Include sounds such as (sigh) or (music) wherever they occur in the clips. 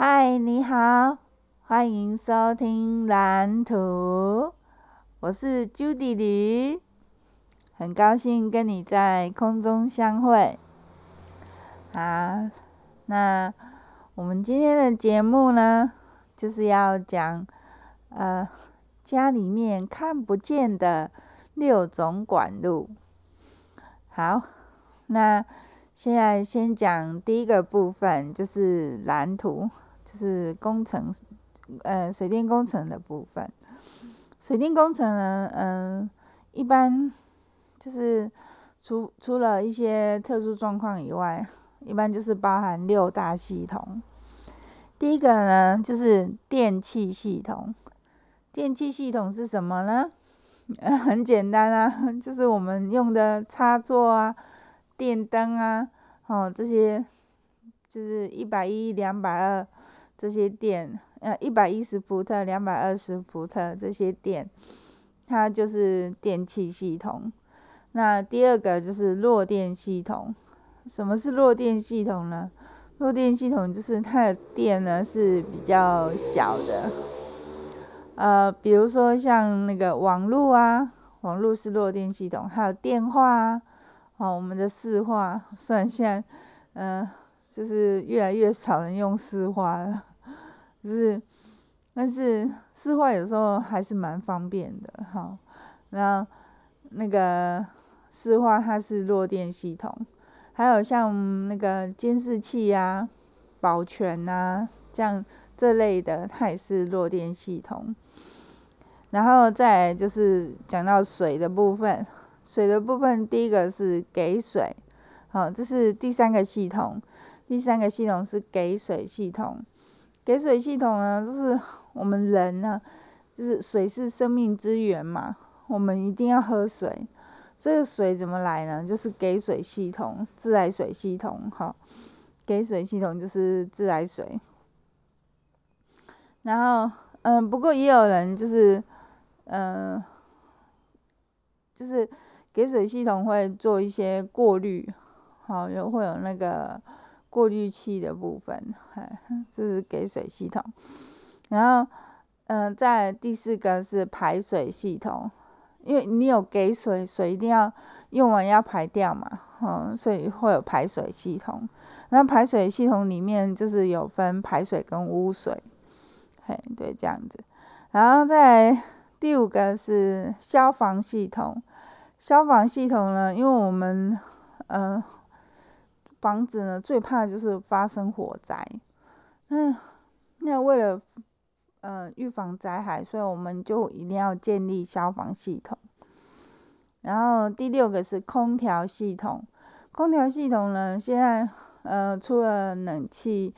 嗨，你好，欢迎收听蓝图，我是 Judy 吕，很高兴跟你在空中相会。啊，那我们今天的节目呢，就是要讲呃家里面看不见的六种管路。好，那现在先讲第一个部分，就是蓝图。就是工程，呃，水电工程的部分。水电工程呢，嗯、呃，一般就是除除了一些特殊状况以外，一般就是包含六大系统。第一个呢，就是电气系统。电气系统是什么呢？呃，(laughs) 很简单啊，就是我们用的插座啊、电灯啊，哦，这些就是一百一、两百二。这些电，呃，一百一十伏特、两百二十伏特这些电，它就是电气系统。那第二个就是弱电系统。什么是弱电系统呢？弱电系统就是它的电呢是比较小的。呃，比如说像那个网络啊，网络是弱电系统，还有电话啊，哦，我们的市话，虽然现在，呃，就是越来越少人用市话了。就是，但是市话有时候还是蛮方便的哈。然后那个市话它是弱电系统，还有像那个监视器啊、保全啊这样这类的，它也是弱电系统。然后再就是讲到水的部分，水的部分第一个是给水，好，这是第三个系统，第三个系统是给水系统。给水系统呢，就是我们人呢，就是水是生命之源嘛，我们一定要喝水。这个水怎么来呢？就是给水系统，自来水系统，哈，给水系统就是自来水。然后，嗯，不过也有人就是，嗯，就是给水系统会做一些过滤，好，有会有那个。过滤器的部分，(laughs) 这是给水系统。然后，嗯、在第四个是排水系统，因为你有给水，水一定要用完要排掉嘛，嗯，所以会有排水系统。那排水系统里面就是有分排水跟污水，嘿，对，这样子。然后在第五个是消防系统，消防系统呢，因为我们，嗯、房子呢，最怕就是发生火灾。那那为了呃预防灾害，所以我们就一定要建立消防系统。然后第六个是空调系统。空调系统呢，现在呃除了冷气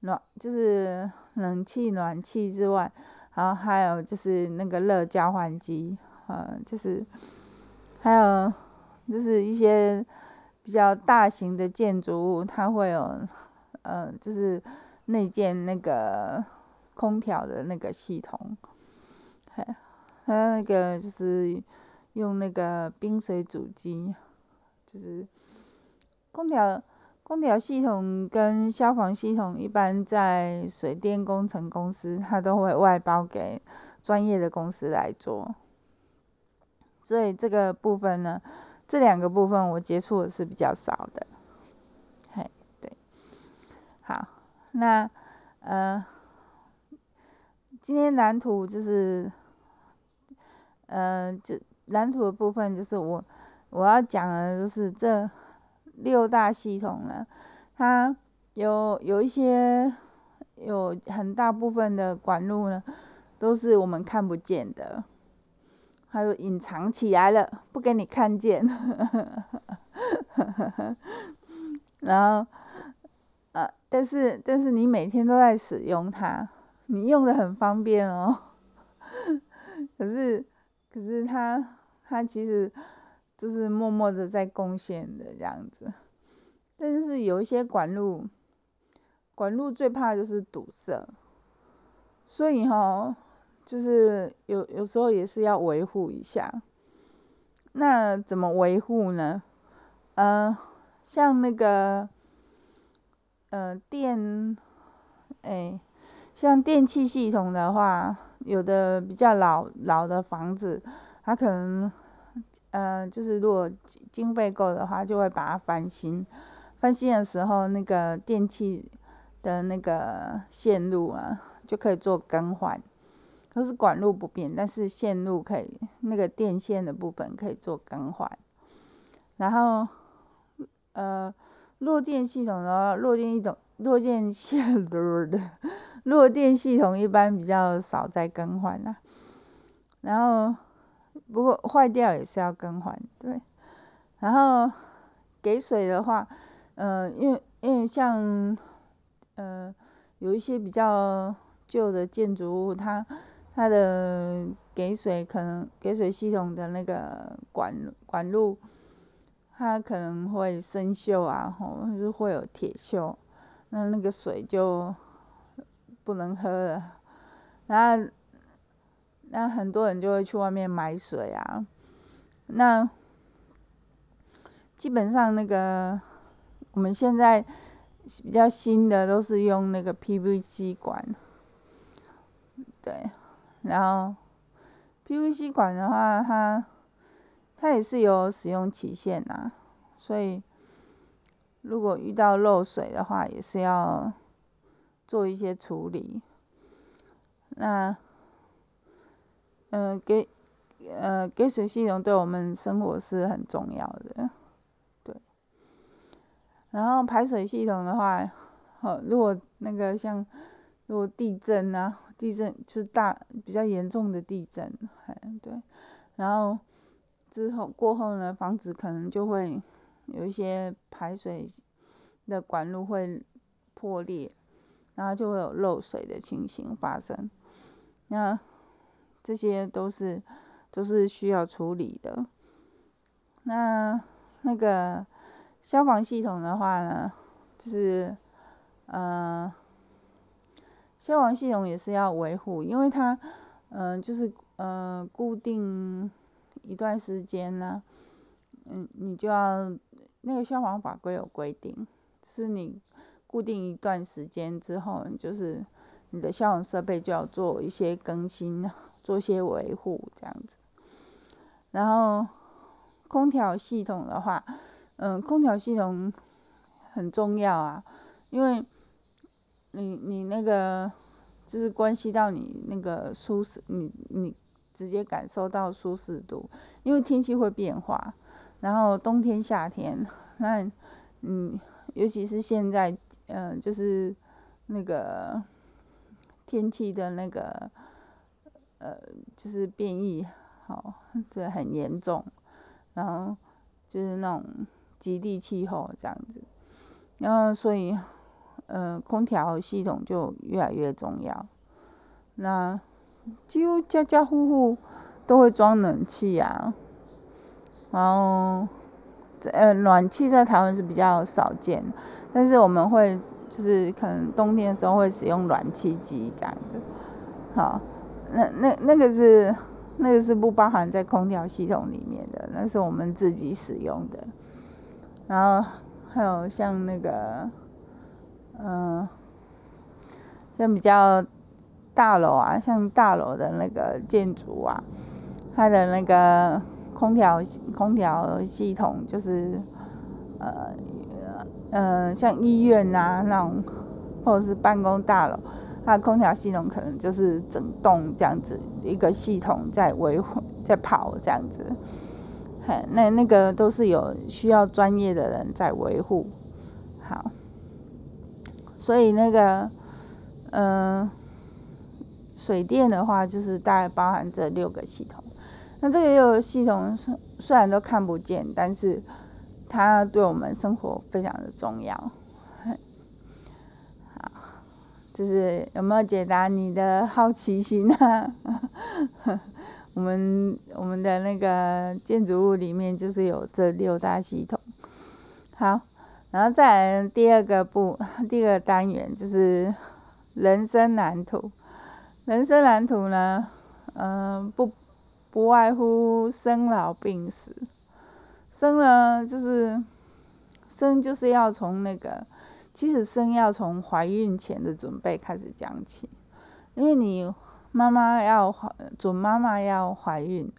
暖，就是冷气暖气之外，然后还有就是那个热交换机，呃，就是还有就是一些。比较大型的建筑物，它会有，呃，就是内建那个空调的那个系统，还还有那个就是用那个冰水主机，就是空调空调系统跟消防系统，一般在水电工程公司，它都会外包给专业的公司来做，所以这个部分呢。这两个部分我接触的是比较少的，嘿，对，好，那呃，今天蓝图就是，呃，就蓝图的部分就是我我要讲的就是这六大系统呢，它有有一些有很大部分的管路呢，都是我们看不见的。它就隐藏起来了，不给你看见。(laughs) 然后，呃，但是但是你每天都在使用它，你用的很方便哦。(laughs) 可是可是它它其实就是默默的在贡献的这样子。但是有一些管路，管路最怕就是堵塞，所以哈、就是有有时候也是要维护一下，那怎么维护呢？呃，像那个呃电哎，像电器系统的话，有的比较老老的房子，它可能，呃，就是如果经费够的话，就会把它翻新。翻新的时候，那个电器的那个线路啊，就可以做更换。可是管路不变，但是线路可以，那个电线的部分可以做更换。然后，呃，弱电系统的话，弱电系统，弱电系统，(laughs) 弱电系统一般比较少再更换啦。然后，不过坏掉也是要更换，对。然后给水的话，呃，因为因为像，呃，有一些比较旧的建筑物，它它的给水可能给水系统的那个管管路，它可能会生锈啊，或者是会有铁锈，那那个水就不能喝了。然后，那很多人就会去外面买水啊。那基本上那个我们现在比较新的都是用那个 PVC 管，对。然后 PVC 管的话，它它也是有使用期限呐，所以如果遇到漏水的话，也是要做一些处理。那，呃，给呃给水系统对我们生活是很重要的，对。然后排水系统的话，呃，如果那个像。如果地震啊，地震就是大比较严重的地震，哎对，然后之后过后呢，房子可能就会有一些排水的管路会破裂，然后就会有漏水的情形发生，那这些都是都是需要处理的。那那个消防系统的话呢，就是呃。消防系统也是要维护，因为它，嗯、就是呃，固定一段时间呢，嗯，你就要那个消防法规有规定，就是你固定一段时间之后，就是你的消防设备就要做一些更新，做一些维护这样子。然后空调系统的话，嗯、空调系统很重要啊，因为。你你那个就是关系到你那个舒适，你你直接感受到舒适度，因为天气会变化，然后冬天夏天，那嗯，尤其是现在，嗯、就是那个天气的那个呃，就是变异，好，这很严重，然后就是那种极地气候这样子，然后所以。呃，空调系统就越来越重要。那几乎家家户户都会装冷气啊，然后呃，暖气在台湾是比较少见，但是我们会就是可能冬天的时候会使用暖气机这样子。好，那那那个是那个是不包含在空调系统里面的，那是我们自己使用的。然后还有像那个。嗯，像比较大楼啊，像大楼的那个建筑啊，它的那个空调空调系统就是，呃呃，像医院呐、啊、那种，或者是办公大楼，它的空调系统可能就是整栋这样子一个系统在维护在跑这样子，嘿，那那个都是有需要专业的人在维护，好。所以那个，嗯、水电的话，就是大概包含这六个系统。那这个六个系统虽然都看不见，但是它对我们生活非常的重要。(laughs) 好，就是有没有解答你的好奇心、啊？(laughs) 我们我们的那个建筑物里面就是有这六大系统。好。然后再来第二个部，(laughs) 第二个单元就是人生蓝图。人生蓝图呢，嗯、不不外乎生老病死。生呢，就是生就是要从那个其实生要从怀孕前的准备开始讲起，因为你妈妈要怀，准妈妈要怀孕，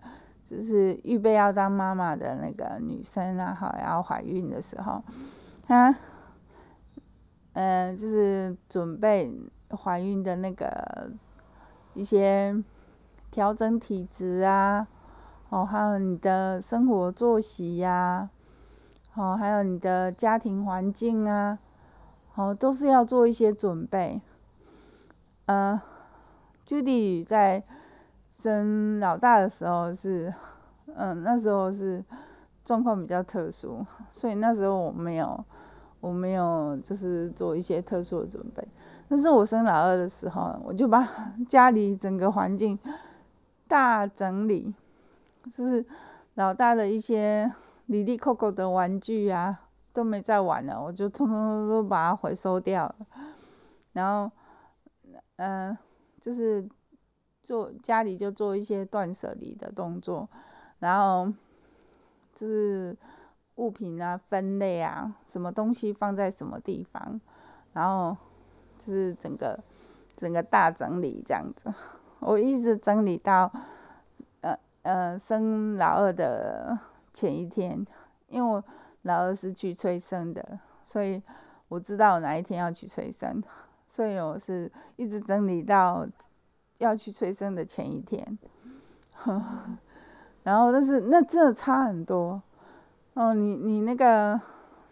就是预备要当妈妈的那个女生啊，哈，要怀孕的时候，啊，嗯、就是准备怀孕的那个一些调整体质啊，哦，还有你的生活作息呀、啊，哦，还有你的家庭环境啊。哦，都是要做一些准备。呃，Judy 在生老大的时候是，嗯、那时候是状况比较特殊，所以那时候我没有，我没有就是做一些特殊的准备。但是我生老二的时候，我就把 (laughs) 家里整个环境大整理，就是老大的一些里里扣扣的玩具啊。都没再玩了，我就通通都把它回收掉了。然后，嗯、就是做家里就做一些断舍离的动作，然后就是物品啊分类啊，什么东西放在什么地方，然后就是整个整个大整理这样子。(laughs) 我一直整理到呃呃生老二的前一天，因为我。老二是去催生的，所以我知道哪一天要去催生，所以我是一直整理到要去催生的前一天。(laughs) 然后，但是那真的差很多哦，你你那个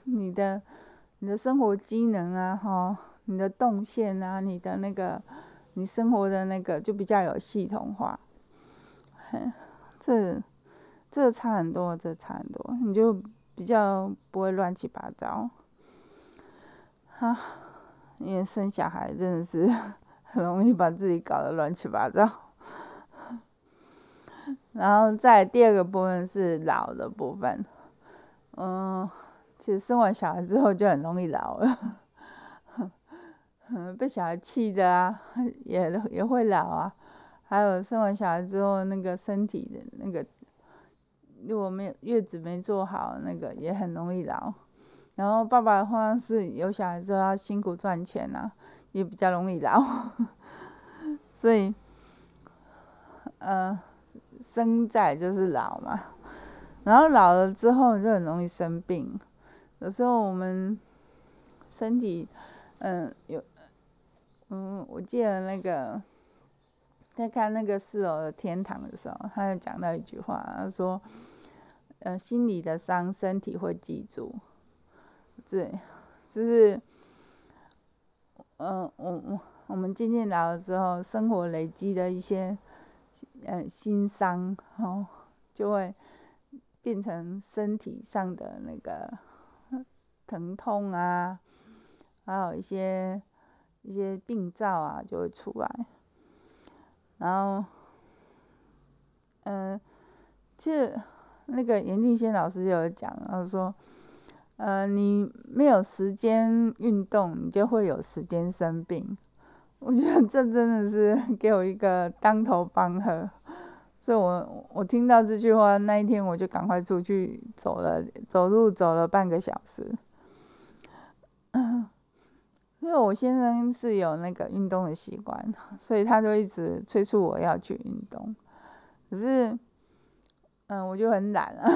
你的你的生活机能啊，哈，你的动线啊，你的那个你生活的那个就比较有系统化。这这差很多，这差很多，你就。比较不会乱七八糟，哈，因为生小孩真的是 (laughs) 很容易把自己搞得乱七八糟。然后再第二个部分是老的部分，嗯，其实生完小孩之后就很容易老了，(laughs) 被小孩气的啊，也也会老啊。还有生完小孩之后那个身体的那个。如果没月子没做好，那个也很容易老。然后爸爸的话是有小孩之后要辛苦赚钱呐、啊，也比较容易老。(laughs) 所以，呃，生在就是老嘛。然后老了之后就很容易生病。有时候我们身体，嗯、有，嗯，我记得那个在看那个四楼的天堂的时候，他就讲到一句话，他说。呃，心里的伤，身体会记住。对，就是，嗯、我我我们渐渐老了之后，生活累积的一些，呃，心伤，(laughs) 哦，就会变成身体上的那个疼痛啊，还有一些一些病灶啊，就会出来。然后，嗯、呃，其实。那个严定先老师就有讲，他说，呃，你没有时间运动，你就会有时间生病。我觉得这真的是 (laughs) 给我一个当头棒喝，所以我我听到这句话那一天，我就赶快出去走了，走路走了半个小时。(clears throat) 因为我先生是有那个运动的习惯，所以他就一直催促我要去运动，可是。嗯，我就很懒了，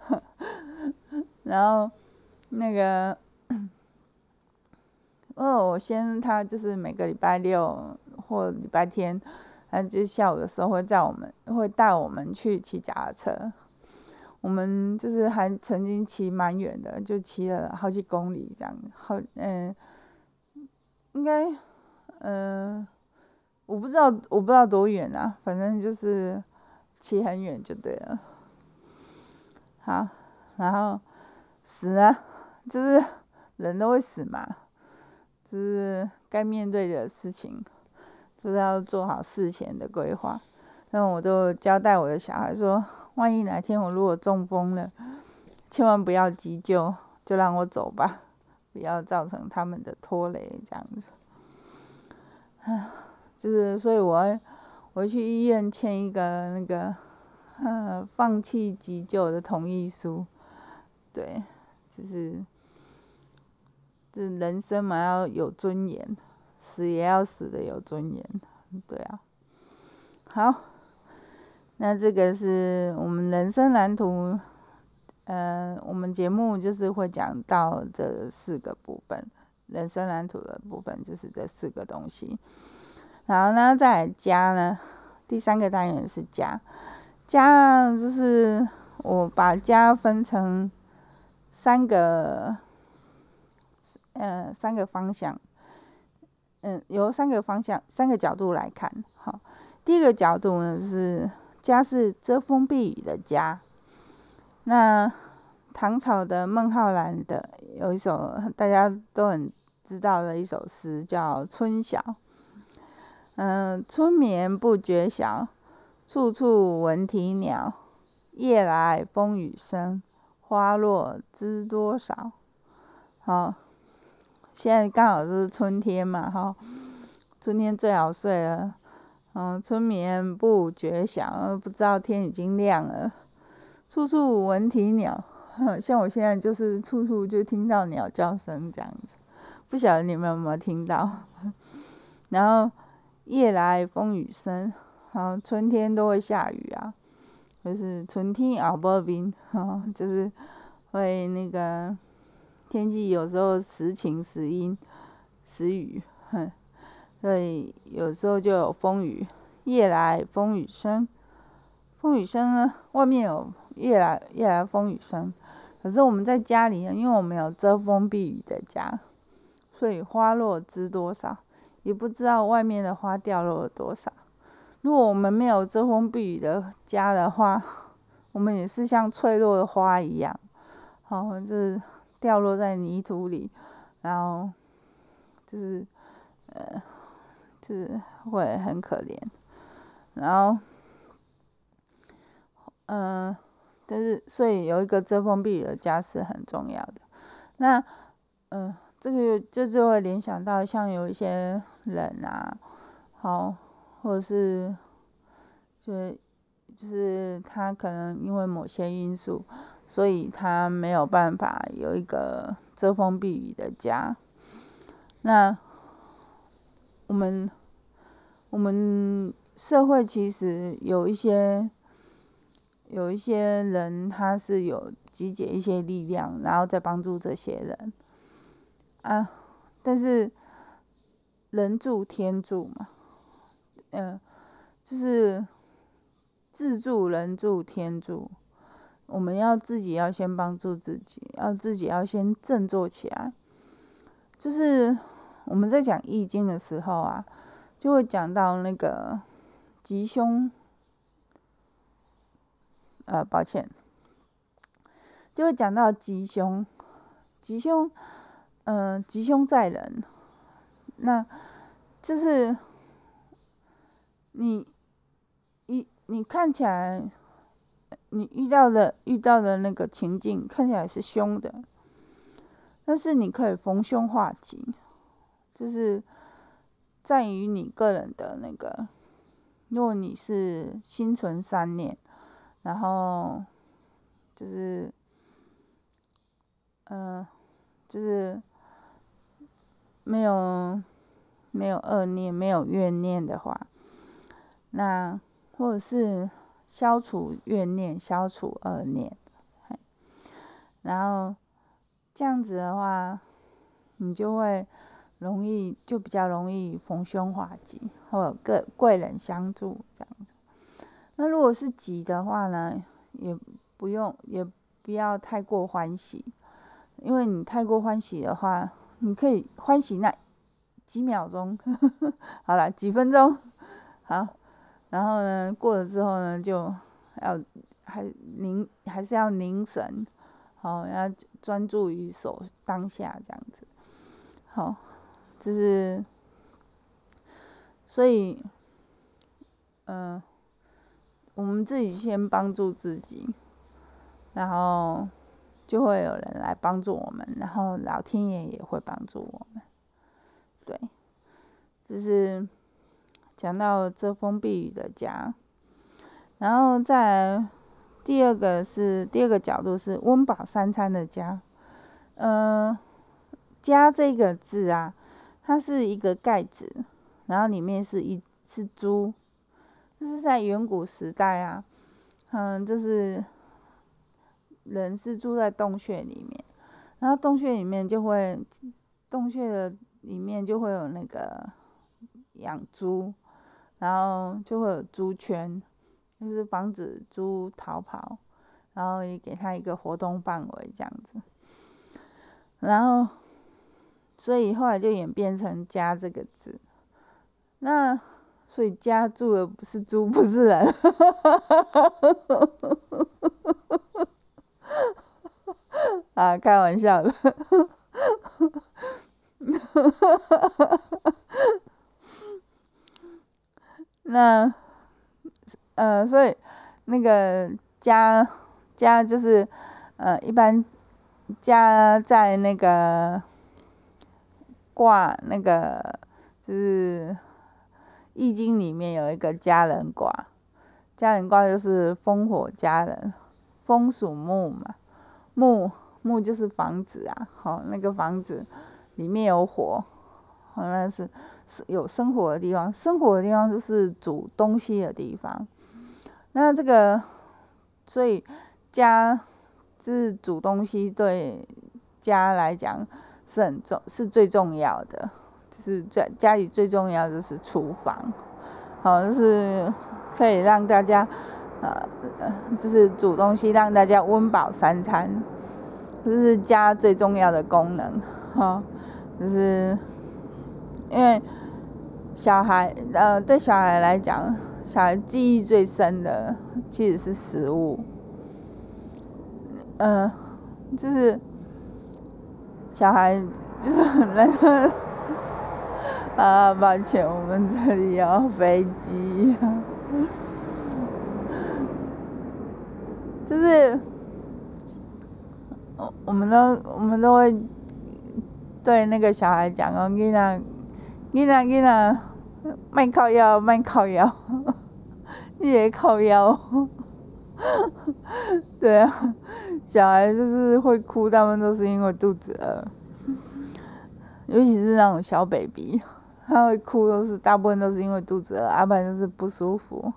(laughs) 然后那个，因为我先他就是每个礼拜六或礼拜天，他就下午的时候会载我们，会带我们去骑脚踏车。我们就是还曾经骑蛮远的，就骑了好几公里这样，好，嗯，应该，嗯，我不知道，我不知道多远啊，反正就是。骑很远就对了，好，然后死了，就是人都会死嘛，是该面对的事情，就是要做好事前的规划。那我就交代我的小孩说，万一哪天我如果中风了，千万不要急救，就让我走吧，不要造成他们的拖累，这样子。唉，就是所以我。我去医院签一个那个，呃，放弃急救的同意书，对，就是，这人生嘛，要有尊严，死也要死的有尊严，对啊。好，那这个是我们人生蓝图，呃，我们节目就是会讲到这四个部分，人生蓝图的部分就是这四个东西。然后呢，再来家呢，第三个单元是家，家就是我把家分成三个。呃，三个方向，嗯，由三个方向、三个角度来看。好，第一个角度呢是家是遮风避雨的家。那唐朝的孟浩然的有一首大家都很知道的一首诗，叫《春晓》。嗯、春眠不觉晓，处处闻啼鸟。夜来风雨声，花落知多少。好。现在刚好是春天嘛，哈，春天最好睡了，嗯，春眠不觉晓，不知道天已经亮了，处处闻啼鸟，像我现在就是处处就听到鸟叫声这样子，不晓得你们有没有听到？(laughs) 然后夜来风雨声，好，春天都会下雨啊，就是春天后无眠，哈，就是会那个。天气有时候时晴时阴时雨，哼，所以有时候就有风雨。夜来风雨声，风雨声呢，外面有夜来夜来风雨声。可是我们在家里呢，因为我们有遮风避雨的家，所以花落知多少，也不知道外面的花掉落了多少。如果我们没有遮风避雨的家的话，我们也是像脆弱的花一样，好，就是。掉落在泥土里，然后就是呃，就是会很可怜。然后，嗯、但是所以有一个遮风避雨的家是很重要的。那，嗯、这个就就会联想到像有一些人啊，好，或者是，就是就是他可能因为某些因素。所以他没有办法有一个遮风避雨的家。那我们我们社会其实有一些有一些人，他是有集结一些力量，然后再帮助这些人啊。但是人助天助嘛，嗯，就是自助人助天助。我们要自己要先帮助自己，要自己要先振作起来。就是我们在讲易经的时候啊，就会讲到那个吉凶，呃，抱歉，就会讲到吉凶，吉凶，嗯、吉凶在人。那就是你，你，你看起来。你遇到的遇到的那个情境看起来是凶的，但是你可以逢凶化吉，就是在于你个人的那个，如果你是心存善念，然后就是，呃，就是没有没有恶念、没有怨念的话，那或者是。消除怨念，消除恶念，然后这样子的话，你就会容易，就比较容易逢凶化吉，或者贵贵人相助这样子。那如果是吉的话呢，也不用，也不要太过欢喜，因为你太过欢喜的话，你可以欢喜那几秒钟，(laughs) 好了，几分钟，好。(laughs) 然后呢，过了之后呢，就要还凝，还是要凝神，好，要专注于手当下这样子，好，就是，所以，嗯、我们自己先帮助自己，然后就会有人来帮助我们，然后老天爷也会帮助我们，对，就是。讲到遮风避雨的家，然后再第二个是第二个角度是温饱三餐的家，嗯、呃，家这个字啊，它是一个盖子，然后里面是一是猪，这是在远古时代啊，嗯，就是人是住在洞穴里面，然后洞穴里面就会，洞穴的里面就会有那个养猪，然后就会有猪圈，就是防止猪逃跑。然后也给他一个活动范围这样子，然后，所以后来就演变成“家”这个字。那所以家住的不是猪，不是人，啊，开玩笑的。那，呃，所以那个家。家就是，呃，一般家在那个卦，那个就是易经里面有一个家人卦，家人卦就是风火家人，风属木嘛，木木就是房子啊，好，那个房子里面有火，好，那是是有生活的地方，生活的地方就是煮东西的地方，那这个所以。家是煮东西，对家来讲是很重，是最重要的。就是在家里最重要就是厨房，好，就是可以让大家，呃，就是煮东西让大家温饱三餐，这是家最重要的功能，哈，就是因为小孩，呃，对小孩来讲，小孩记忆最深的其实是食物。嗯、就是小孩就是那个啊，抱歉，我们这里有飞机，就是我们都我们都会对那个小孩讲哦，囡仔囡仔囡仔，卖靠腰卖靠腰，你也靠腰，(laughs) (laughs) 对啊。小孩就是会哭，大部分都是因为肚子饿，尤其是那种小 baby，他会哭都是大部分都是因为肚子饿，要不然就是不舒服，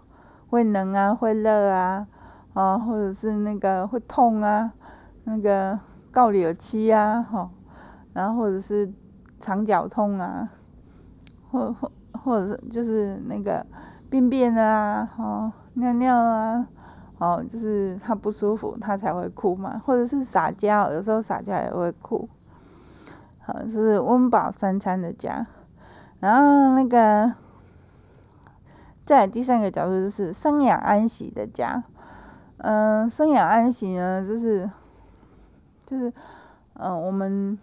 会冷啊，会热啊，啊，或者是那个会痛啊，那个告里有气啊，吼，然后或者是肠绞痛啊，或或或者是就是那个便便啊，哦，尿尿啊。哦，就是他不舒服，他才会哭嘛，或者是撒娇，有时候撒娇也会哭。好，就是温饱三餐的家。然后那个，再第三个角度就是生养安息的家。嗯、生养安息呢，就是，就是，嗯、我们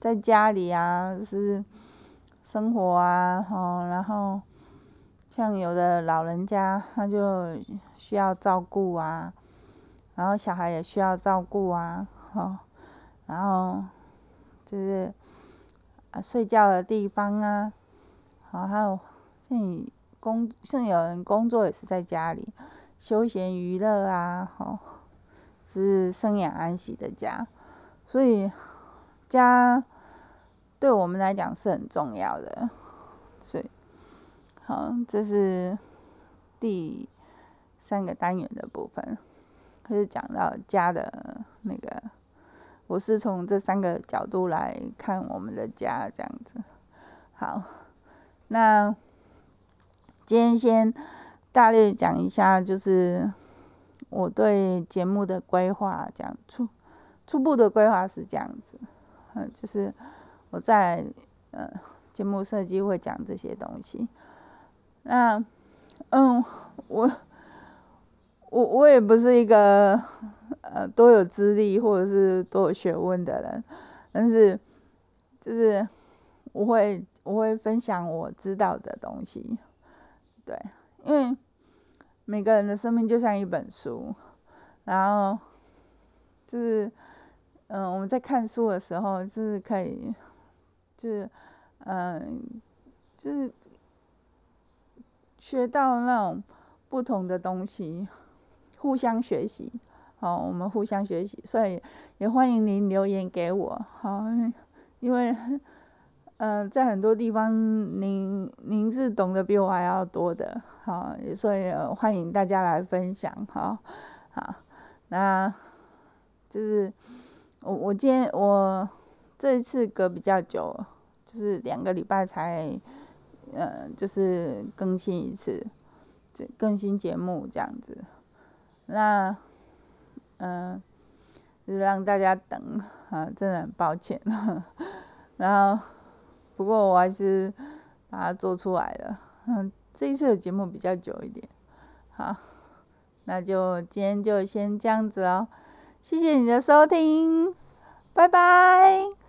在家里啊，就是生活啊，哦，然后。像有的老人家，他就需要照顾啊，然后小孩也需要照顾啊，哦，然后就是啊睡觉的地方啊，好，还有像你工，像有人工作也是在家里，休闲娱乐啊，哦，是生养安息的家，所以家对我们来讲是很重要的，所以。好，这是第三个单元的部分，就是讲到家的那个，我是从这三个角度来看我们的家这样子。好，那今天先大略讲一下，就是我对节目的规划，这样初初步的规划是这样子，嗯，就是我在呃节目设计会讲这些东西。那，嗯，我，我我也不是一个呃多有资历或者是多有学问的人，但是就是我会我会分享我知道的东西，对，因为每个人的生命就像一本书，然后就是嗯我们在看书的时候就是可以，就是嗯就是。学到那种不同的东西，互相学习，好，我们互相学习，所以也欢迎您留言给我，好，因为，嗯、在很多地方，您您是懂得比我还要多的，好，所以欢迎大家来分享，好，好，那就是我我今天我这一次隔比较久，就是两个礼拜才，呃，就是更新一次，这更新节目这样子，那，嗯、呃。就是让大家等，啊，真的很抱歉。(laughs) 然后，不过我还是把它做出来了。嗯，这一次的节目比较久一点。好，那就今天就先这样子哦。谢谢你的收听，拜拜。